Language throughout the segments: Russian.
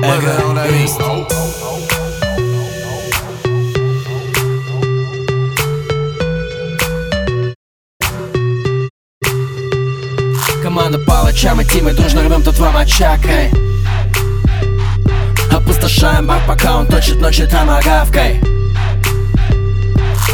Brother. Команда палача, мы тимы, дружно рвем тут вам очакой Опустошаем бак, пока он точит ночи там агавкой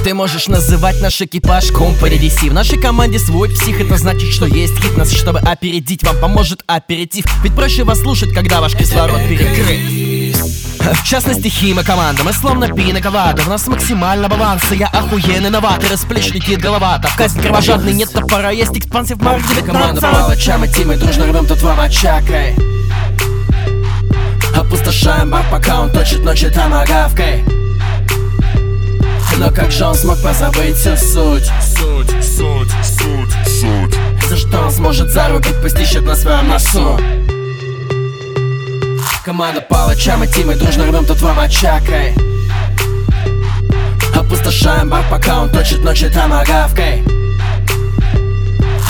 ты можешь называть наш экипаж компаредиси В нашей команде свой псих, это значит, что есть хитнес Чтобы опередить, вам поможет аперитив. Ведь проще вас слушать, когда ваш кислород перекрыт. В частности, хима команда, мы словно пинаковада В нас максимально баланса, я охуенный новатор Расплечники головато, в казнь кровожадный нет топора. Есть экспансив марк 19 Команда палача, мы тимы, дружно рвем тут вам очакой Опустошаем бар, пока он точит ночи томагавкой но как же он смог позабыть всю суть? Суть, суть, суть, суть. За что он сможет зарубить, пусть ищет на своем носу. Команда палача, мы тимы, дружно рвем тут вам очакой. Опустошаем бар, пока он точит ночи томагавкой.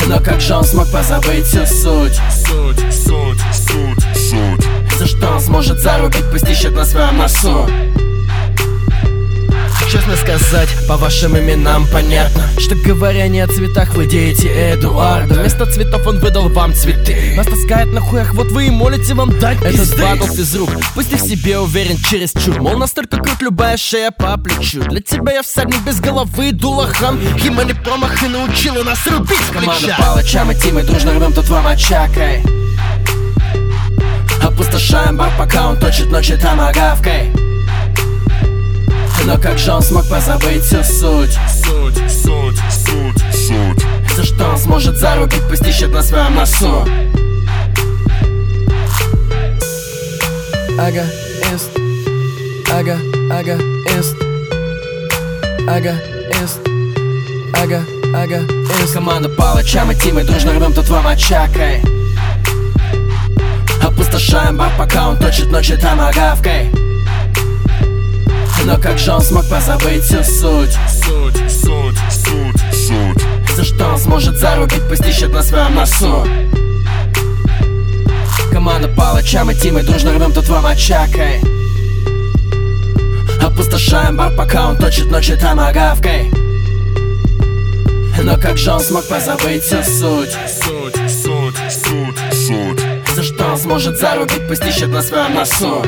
Но как же он смог позабыть всю суть? Суть, суть, суть, суть. За что он сможет зарубить, пусть ищет на своем носу Честно сказать, по вашим именам понятно Что говоря не о цветах, вы дети Эдуарда. Вместо цветов он выдал вам цветы. Нас таскает на хуях, вот вы и молите вам дать Этот батл физрук, пусть ты в себе уверен через чур. Мол, настолько крут любая шея по плечу. Для тебя я всадник без головы, дулахан. Хима не промах и научила нас рубить с Команда палача, мы тимы, дружно рвем тут вам очакой Опустошаем бар, пока он точит ночи томагавкой но как же он смог позабыть всю суть? Суть, суть, суть, суть. За что он сможет зарубить, пусть ищет на своем носу? Ага, ист Ага, ага, ист Ага, ист Ага, ага, ист Команда палача, мы тимы, дружно рвем тут вам очакой. Опустошаем бар, пока он точит ночи томагавкой но как же он смог позабыть всю суть? Суть, суть, суть, суть. За что он сможет зарубить, пусть ищет на своем носу Команда палача, мы тимы, дружно рвем тут вам очакой. Опустошаем бар, пока он точит ночи томагавкой. Но как же он смог позабыть всю суть? Суть, суть, суть, суть. За что он сможет зарубить, пусть ищет на своем носу